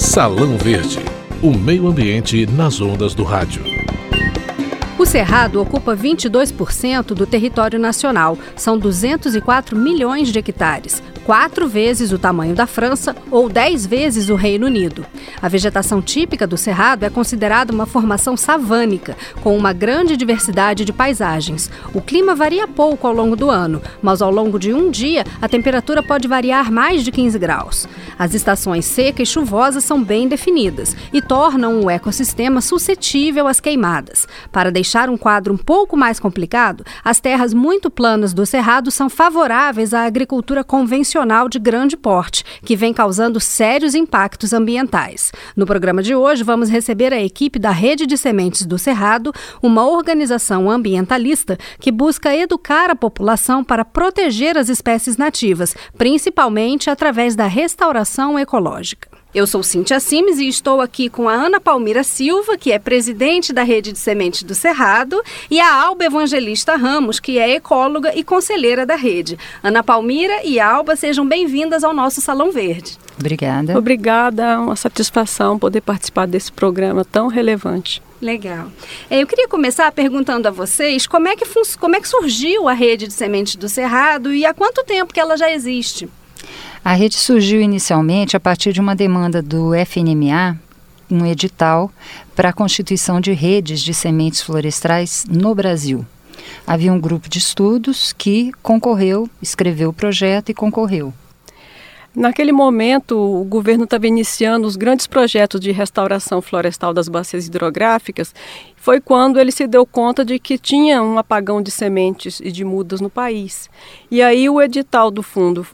Salão Verde, o meio ambiente nas ondas do rádio. O Cerrado ocupa 22% do território nacional. São 204 milhões de hectares quatro vezes o tamanho da França ou dez vezes o Reino Unido. A vegetação típica do Cerrado é considerada uma formação savânica, com uma grande diversidade de paisagens. O clima varia pouco ao longo do ano, mas ao longo de um dia a temperatura pode variar mais de 15 graus. As estações seca e chuvosa são bem definidas e tornam o ecossistema suscetível às queimadas. Para deixar um quadro um pouco mais complicado, as terras muito planas do Cerrado são favoráveis à agricultura convencional convencional de grande porte, que vem causando sérios impactos ambientais. No programa de hoje, vamos receber a equipe da Rede de Sementes do Cerrado, uma organização ambientalista que busca educar a população para proteger as espécies nativas, principalmente através da restauração ecológica. Eu sou Cintia Simes e estou aqui com a Ana Palmira Silva, que é presidente da Rede de Sementes do Cerrado, e a Alba Evangelista Ramos, que é ecóloga e conselheira da rede. Ana Palmira e Alba, sejam bem-vindas ao nosso Salão Verde. Obrigada. Obrigada, é uma satisfação poder participar desse programa tão relevante. Legal. É, eu queria começar perguntando a vocês como é que, como é que surgiu a Rede de Sementes do Cerrado e há quanto tempo que ela já existe? A rede surgiu inicialmente a partir de uma demanda do FNMA, um edital para a constituição de redes de sementes florestais no Brasil. Havia um grupo de estudos que concorreu, escreveu o projeto e concorreu. Naquele momento, o governo estava iniciando os grandes projetos de restauração florestal das bacias hidrográficas. Foi quando ele se deu conta de que tinha um apagão de sementes e de mudas no país. E aí o edital do Fundo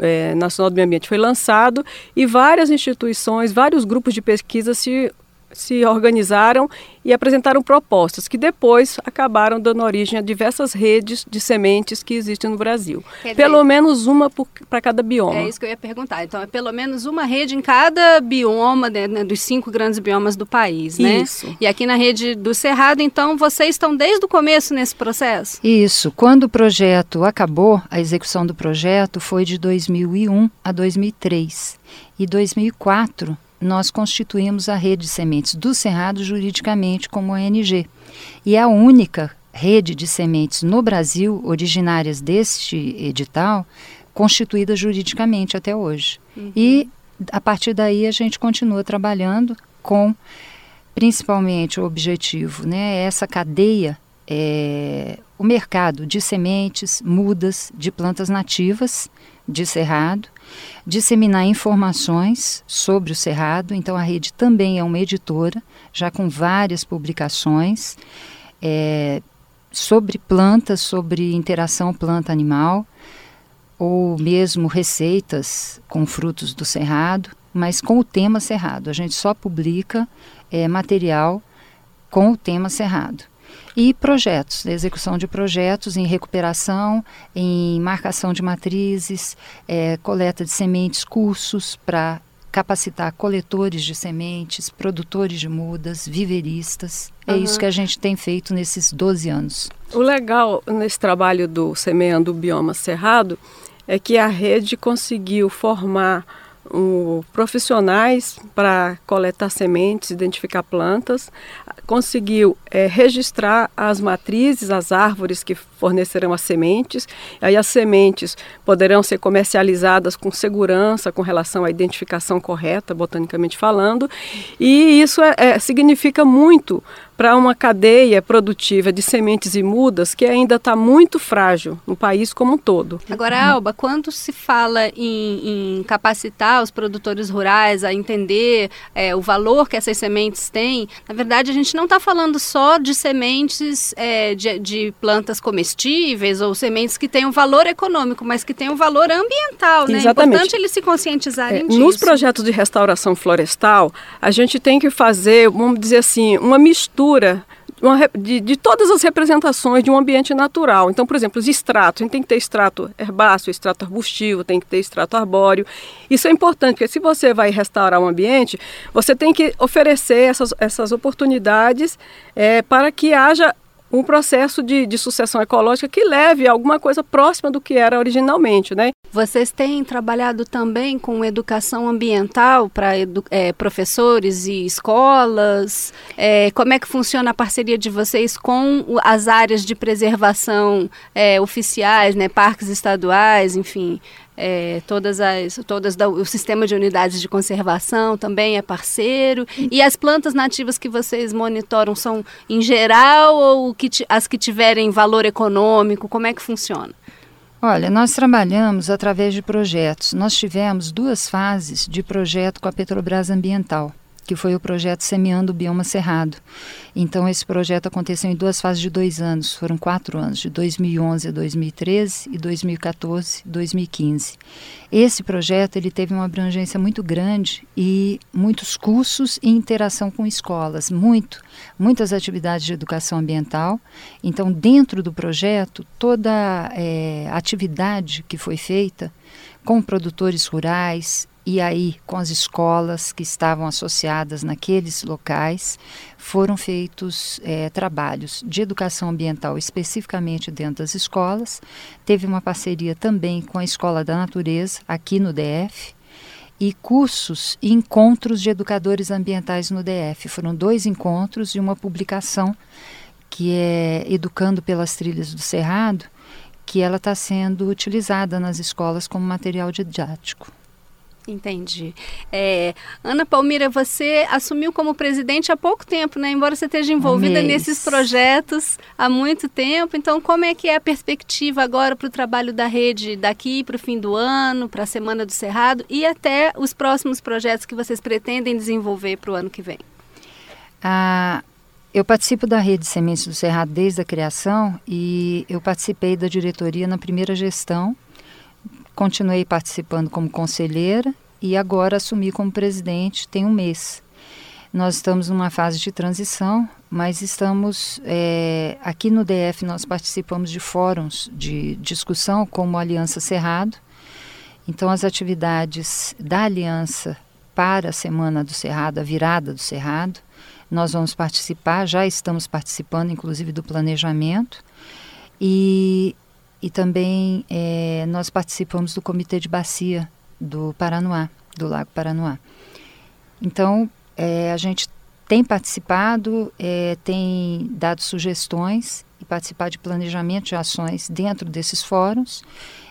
é, Nacional do Meio Ambiente foi lançado e várias instituições, vários grupos de pesquisa se se organizaram e apresentaram propostas que depois acabaram dando origem a diversas redes de sementes que existem no Brasil. Dizer, pelo menos uma para cada bioma. É isso que eu ia perguntar. Então, é pelo menos uma rede em cada bioma né, né, dos cinco grandes biomas do país, né? Isso. E aqui na rede do Cerrado, então, vocês estão desde o começo nesse processo? Isso. Quando o projeto acabou, a execução do projeto foi de 2001 a 2003. E 2004 nós constituímos a rede de sementes do Cerrado juridicamente como ONG. E é a única rede de sementes no Brasil, originárias deste edital, constituída juridicamente até hoje. Uhum. E a partir daí a gente continua trabalhando com principalmente o objetivo, né, essa cadeia, é, o mercado de sementes, mudas de plantas nativas de cerrado, disseminar informações sobre o cerrado. Então, a rede também é uma editora, já com várias publicações é, sobre plantas, sobre interação planta-animal, ou mesmo receitas com frutos do cerrado, mas com o tema cerrado. A gente só publica é, material com o tema cerrado e projetos, execução de projetos em recuperação, em marcação de matrizes, é, coleta de sementes, cursos para capacitar coletores de sementes, produtores de mudas, viveristas. É uhum. isso que a gente tem feito nesses 12 anos. O legal nesse trabalho do Semeando o Bioma Cerrado é que a rede conseguiu formar um, profissionais para coletar sementes, identificar plantas, conseguiu é, registrar as matrizes, as árvores que fornecerão as sementes. Aí as sementes poderão ser comercializadas com segurança com relação à identificação correta, botanicamente falando. E isso é, é, significa muito para uma cadeia produtiva de sementes e mudas que ainda está muito frágil no país como um todo. Agora, Alba, quando se fala em, em capacitar os produtores rurais a entender é, o valor que essas sementes têm, na verdade a gente não está falando só de sementes é, de, de, plantas comestíveis ou sementes que têm um valor econômico, mas que têm um valor ambiental, né? Exatamente. É importante eles se conscientizarem é, disso. Nos projetos de restauração florestal, a gente tem que fazer, vamos dizer assim, uma mistura mistura de, de, todas as representações de um ambiente natural. Então, por exemplo, os extratos, a gente tem que ter extrato herbáceo, extrato arbustivo, tem que ter extrato arbóreo. Isso é importante, porque se você vai restaurar um ambiente, você tem que oferecer essas, essas oportunidades é, para que haja um processo de, de, sucessão ecológica que leve a alguma coisa próxima do que era originalmente, né? Vocês têm trabalhado também com educação ambiental para edu é, professores e escolas? É, como é que funciona a parceria de vocês com as áreas de preservação é, oficiais, né, parques estaduais, enfim? É, todas as todas da, o sistema de unidades de conservação também é parceiro. E as plantas nativas que vocês monitoram são em geral ou que as que tiverem valor econômico como é que funciona? Olha, nós trabalhamos através de projetos. Nós tivemos duas fases de projeto com a Petrobras Ambiental que foi o projeto Semeando o Bioma Cerrado. Então, esse projeto aconteceu em duas fases de dois anos, foram quatro anos, de 2011 a 2013 e 2014 a 2015. Esse projeto ele teve uma abrangência muito grande e muitos cursos e interação com escolas, muito, muitas atividades de educação ambiental. Então, dentro do projeto, toda é, atividade que foi feita com produtores rurais, e aí, com as escolas que estavam associadas naqueles locais, foram feitos é, trabalhos de educação ambiental especificamente dentro das escolas. Teve uma parceria também com a Escola da Natureza, aqui no DF, e cursos e encontros de educadores ambientais no DF. Foram dois encontros e uma publicação que é Educando pelas Trilhas do Cerrado, que ela está sendo utilizada nas escolas como material didático. Entendi. É, Ana Palmira, você assumiu como presidente há pouco tempo, né? Embora você esteja envolvida um nesses projetos há muito tempo. Então, como é que é a perspectiva agora para o trabalho da rede daqui para o fim do ano, para a Semana do Cerrado e até os próximos projetos que vocês pretendem desenvolver para o ano que vem? Ah, eu participo da rede Sementes do Cerrado desde a criação e eu participei da diretoria na primeira gestão Continuei participando como conselheira e agora assumi como presidente tem um mês. Nós estamos numa fase de transição, mas estamos é, aqui no DF nós participamos de fóruns de discussão como Aliança Cerrado. Então as atividades da Aliança para a Semana do Cerrado, a virada do Cerrado, nós vamos participar, já estamos participando inclusive do planejamento. E e também é, nós participamos do Comitê de Bacia do Paranoá, do Lago Paranoá. Então, é, a gente tem participado, é, tem dado sugestões e participado de planejamento de ações dentro desses fóruns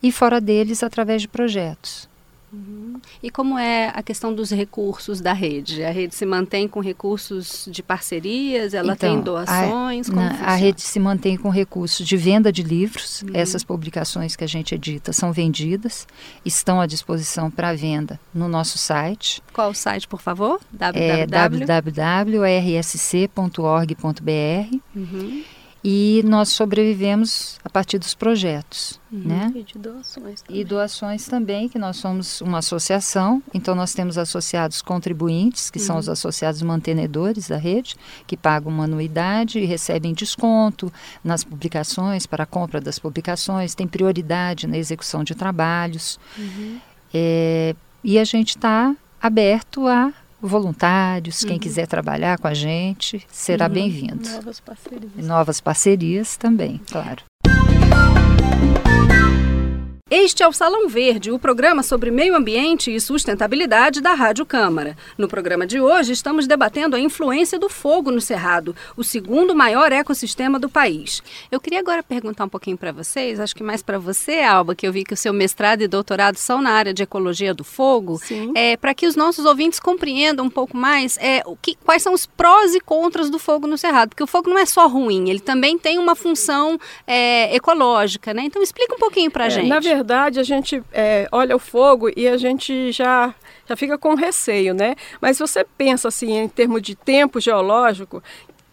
e fora deles através de projetos. Uhum. E como é a questão dos recursos da rede? A rede se mantém com recursos de parcerias? Ela então, tem doações? A, na, a, rede se mantém com recursos de venda de livros. Uhum. Essas publicações que a gente edita são vendidas, estão à disposição para venda no nosso site. Qual o site, por favor? É www.rsc.org.br. Uhum. E nós sobrevivemos a partir dos projetos, uhum. né? E de doações também. E doações também, que nós somos uma associação, então nós temos associados contribuintes, que uhum. são os associados mantenedores da rede, que pagam uma anuidade e recebem desconto nas publicações, para a compra das publicações, tem prioridade na execução de trabalhos. Uhum. É, e a gente está aberto a voluntários, uhum. quem quiser trabalhar com a gente, será uhum. bem-vindo. Novas parcerias. Novas parcerias também, claro. Este é o Salão Verde, o programa sobre meio ambiente e sustentabilidade da Rádio Câmara. No programa de hoje, estamos debatendo a influência do fogo no Cerrado, o segundo maior ecossistema do país. Eu queria agora perguntar um pouquinho para vocês, acho que mais para você, Alba, que eu vi que o seu mestrado e doutorado são na área de ecologia do fogo, é, para que os nossos ouvintes compreendam um pouco mais é, o que, quais são os prós e contras do fogo no Cerrado, porque o fogo não é só ruim, ele também tem uma função é, ecológica, né? Então explica um pouquinho para a é, gente verdade, a gente é, olha o fogo e a gente já, já fica com receio, né? Mas você pensa assim em termos de tempo geológico,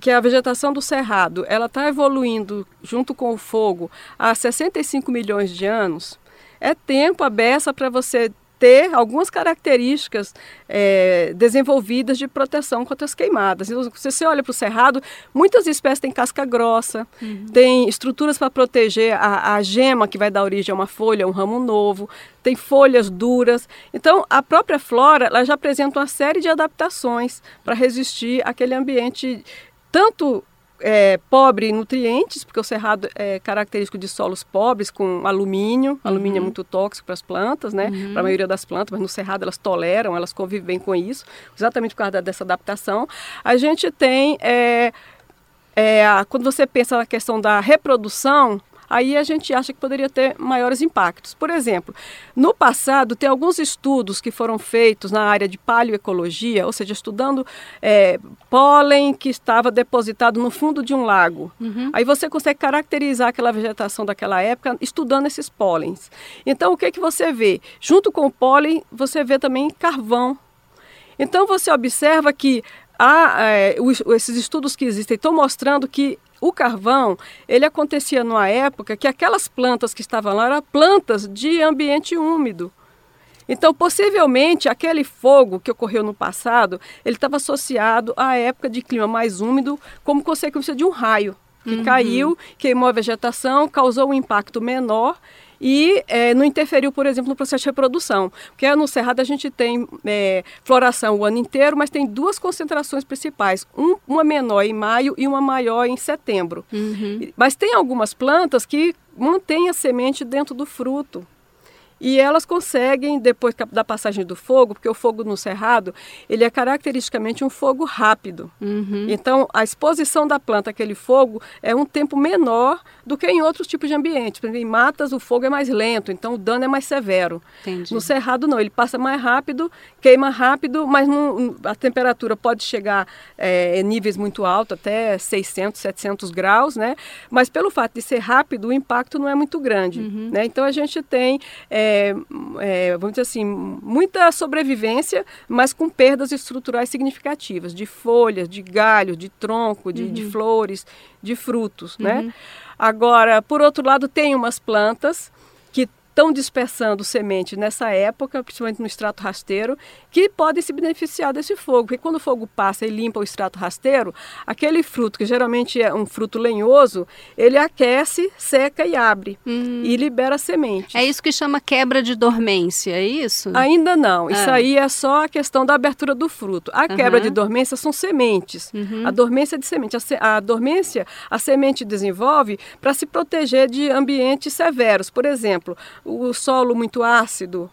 que a vegetação do cerrado ela está evoluindo junto com o fogo há 65 milhões de anos, é tempo a beça para você ter algumas características é, desenvolvidas de proteção contra as queimadas. Então, se você olha para o cerrado, muitas espécies têm casca grossa, uhum. tem estruturas para proteger a, a gema que vai dar origem a uma folha, a um ramo novo, tem folhas duras. Então, a própria flora ela já apresenta uma série de adaptações para resistir àquele ambiente tanto é, pobre em nutrientes, porque o cerrado é característico de solos pobres com alumínio. Alumínio é Uhum. muito tóxico para as plantas, né? Para a maioria das plantas, mas no cerrado elas toleram, elas convivem com isso, exatamente por causa dessa adaptação. A gente tem, é, é, quando você pensa na questão da reprodução, aí a gente acha que poderia ter maiores impactos. Por exemplo, no passado, tem alguns estudos que foram feitos na área de paleoecologia, ou seja, estudando é, pólen que estava depositado no fundo de um lago. Aí você consegue caracterizar aquela vegetação daquela época estudando esses pólens. Então, o que, que você vê? Junto com o pólen, você vê também carvão. Então, você observa que há, é, os- esses estudos que existem estão mostrando que o carvão ele acontecia numa época que aquelas plantas que estavam lá eram plantas de ambiente úmido. Então, possivelmente, aquele fogo que ocorreu no passado, ele estava associado à época de clima mais úmido, como consequência de um raio que caiu, queimou a vegetação, causou um impacto menor e eh, não interferiu, por exemplo, no processo de reprodução. Porque no Cerrado a gente tem eh, floração o ano inteiro, mas tem duas concentrações principais, um- uma menor em maio e uma maior em setembro. Uhum. Mas tem algumas plantas que mantêm a semente dentro do fruto. E elas conseguem, depois da passagem do fogo, porque o fogo no cerrado, ele é caracteristicamente um fogo rápido. Uhum. Então, a exposição da planta àquele fogo é um tempo menor do que em outros tipos de ambientes. Por exemplo, em matas o fogo é mais lento, então o dano é mais severo. Entendi. No cerrado não, ele passa mais rápido, queima rápido, mas não- a temperatura pode chegar é, em níveis muito altos, até 600, 700 graus, né? Mas pelo fato de ser rápido, o impacto não é muito grande, né? Então a gente tem, é, é, vamos dizer assim, muita sobrevivência, mas com perdas estruturais significativas, de folhas, de galhos, de tronco, de, de flores, de frutos, né? Agora, por outro lado, tem umas plantas que estão dispersando semente nessa época, principalmente no extrato rasteiro, que podem se beneficiar desse fogo. Porque quando o fogo passa e limpa o extrato rasteiro, aquele fruto, que geralmente é um fruto lenhoso, ele aquece, seca e abre. E libera sementes. É isso que chama quebra de dormência, é isso? Ainda não. Isso Ah. aí é só a questão da abertura do fruto. A quebra. Uhum. de dormência são sementes. A dormência é de semente. A, se- a dormência, a semente desenvolve para se proteger de ambientes severos. Por exemplo, o solo muito ácido,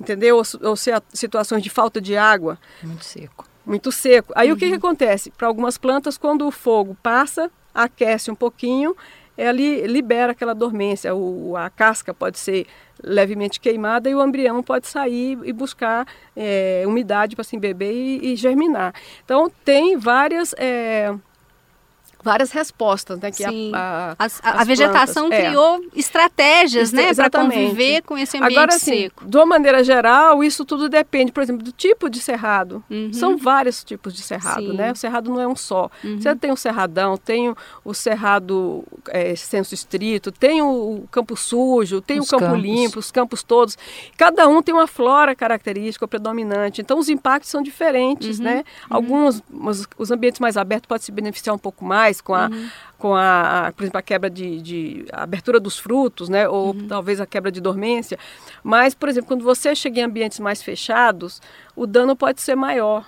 entendeu? Ou, ou situações de falta de água, Muito seco. muito seco. Aí o que, que acontece? Para algumas plantas, quando o fogo passa, aquece um pouquinho, ele libera aquela dormência. O, a casca pode ser levemente queimada e o embrião pode sair e buscar eh, umidade para se embeber e, e germinar. Então tem várias eh, várias respostas, né? Que a- Sim. a, As- a, a as vegetação plantas, é. criou estratégias, né, para conviver com esse ambiente Agora, assim, seco. de uma maneira geral, isso tudo depende, por exemplo, do tipo de cerrado. Uhum. São vários tipos de cerrado, Sim. Uhum. né? O cerrado não é um só. Você tem o cerradão, tem o, cerrado é, senso estrito, tem o, o campo sujo, tem Os o campo campos. limpo, os campos todos. Cada um tem uma flora característica predominante. Então, os impactos são diferentes, Uhum. né? Alguns, os, os ambientes mais abertos podem se beneficiar um pouco mais com a, Uhum. com a, a, por exemplo, a quebra de, de a abertura dos frutos, né? Ou Uhum. talvez a quebra de dormência. Mas, por exemplo, quando você chega em ambientes mais fechados, o dano pode ser maior.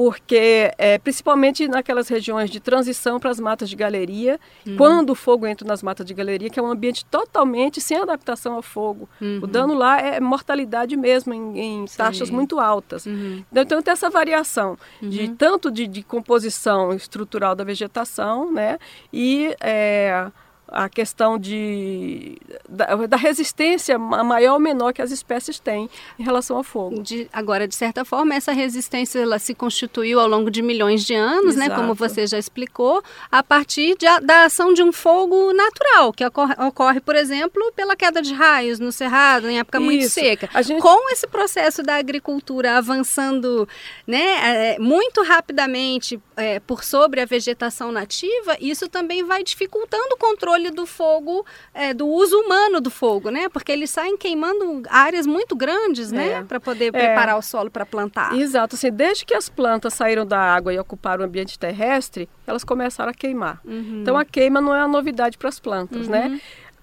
Porque, é, principalmente naquelas regiões de transição para as matas de galeria, Uhum. quando o fogo entra nas matas de galeria, que é um ambiente totalmente sem adaptação ao fogo. O dano lá é mortalidade mesmo, em, em taxas Uhum. Muito altas. Uhum. Então, então tem essa variação de tanto de, de composição estrutural da vegetação, né, e é, a questão de, da, da resistência ma- maior ou menor que as espécies têm em relação ao fogo. De- agora, de certa forma, essa resistência ela se constituiu ao longo de milhões de anos, né, como você já explicou, a partir de da ação de um fogo natural, que ocorre, ocorre, por exemplo, pela queda de raios no cerrado, em época muito Isso. seca. A gente- Com esse processo da agricultura avançando né, é, muito rapidamente é, por sobre a vegetação nativa, isso também vai dificultando o controle do fogo, é, do uso humano do fogo, né? Porque eles saem queimando áreas muito grandes, né? É. Para poder É. preparar o solo para plantar. Exato, assim, desde que as plantas saíram da água e ocuparam o ambiente terrestre, elas começaram a queimar. Uhum. Então a queima não é uma novidade para as plantas, né?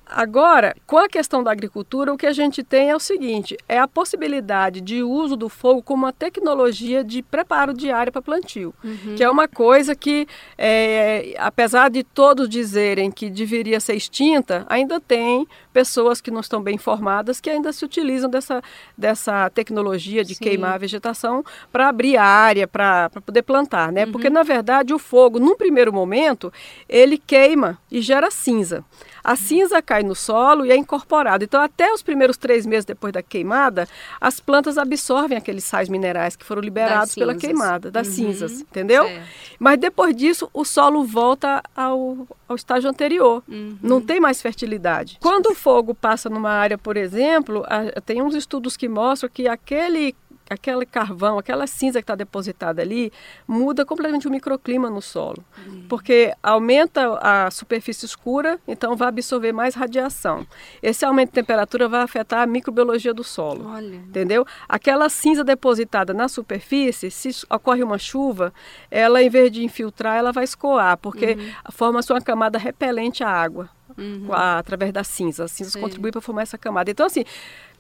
Agora, com a questão da agricultura, o que a gente tem é o seguinte: é a possibilidade de uso do fogo como uma tecnologia de preparo de área para plantio, uhum. que é uma coisa que, é, apesar de todos dizerem que deveria ser extinta, ainda tem pessoas que não estão bem informadas que ainda se utilizam dessa, dessa tecnologia de Sim. queimar a vegetação para abrir a área, para poder plantar, né? Uhum. Porque, na verdade, o fogo, num primeiro momento, ele queima e gera cinza. A cinza cai no solo e é incorporada. Então, até os primeiros três meses depois da queimada, as plantas absorvem aqueles sais minerais que foram liberados pela queimada, das uhum. cinzas, entendeu? Mas depois disso, o solo volta ao, ao estágio anterior. Uhum. Não tem mais fertilidade. Quando o fogo passa numa área, por exemplo, tem uns estudos que mostram que aquele aquele carvão, aquela cinza que está depositada ali, muda completamente o microclima no solo. Uhum. Porque aumenta a superfície escura, então vai absorver mais radiação. Esse aumento de temperatura vai afetar a microbiologia do solo. Olha. Entendeu? Aquela cinza depositada na superfície, se ocorre uma chuva, ela, em vez de infiltrar, ela vai escoar, porque uhum. forma-se uma camada repelente à água. Uhum. A, através da cinza. As cinzas contribuem para formar essa camada. Então, assim,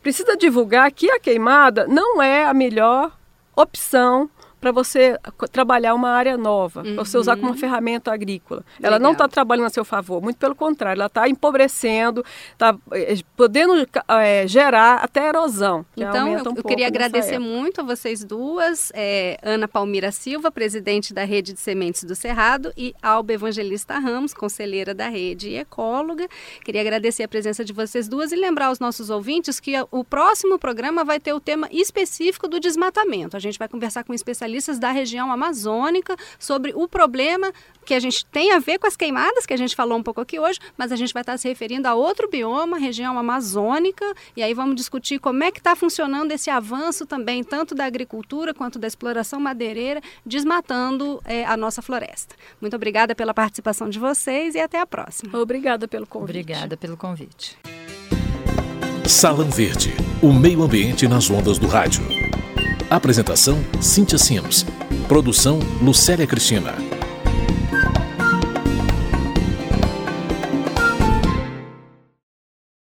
precisa divulgar que a queimada não é a melhor opção para você trabalhar uma área nova, uhum. para você usar como uma uhum. ferramenta agrícola. Legal. Ela não está trabalhando a seu favor, muito pelo contrário, ela está empobrecendo, está é, podendo é, gerar até erosão. Então, eu, um eu queria agradecer muito a vocês duas, é, Ana Palmira Silva, presidente da Rede de Sementes do Cerrado, e Alba Evangelista Ramos, conselheira da rede e ecóloga. Queria agradecer a presença de vocês duas e lembrar aos nossos ouvintes que o próximo programa vai ter o tema específico do desmatamento. A gente vai conversar com um especialista especialistas da região amazônica sobre o problema que a gente tem a ver com as queimadas, que a gente falou um pouco aqui hoje, mas a gente vai estar se referindo a outro bioma, região amazônica, e aí vamos discutir como é que está funcionando esse avanço também, tanto da agricultura quanto da exploração madeireira, desmatando é, a nossa floresta. Muito obrigada pela participação de vocês e até a próxima. Obrigada pelo convite. Obrigada pelo convite. Salão Verde, o meio ambiente nas ondas do rádio. Apresentação: Cíntia Sims. Produção: Lucélia Cristina.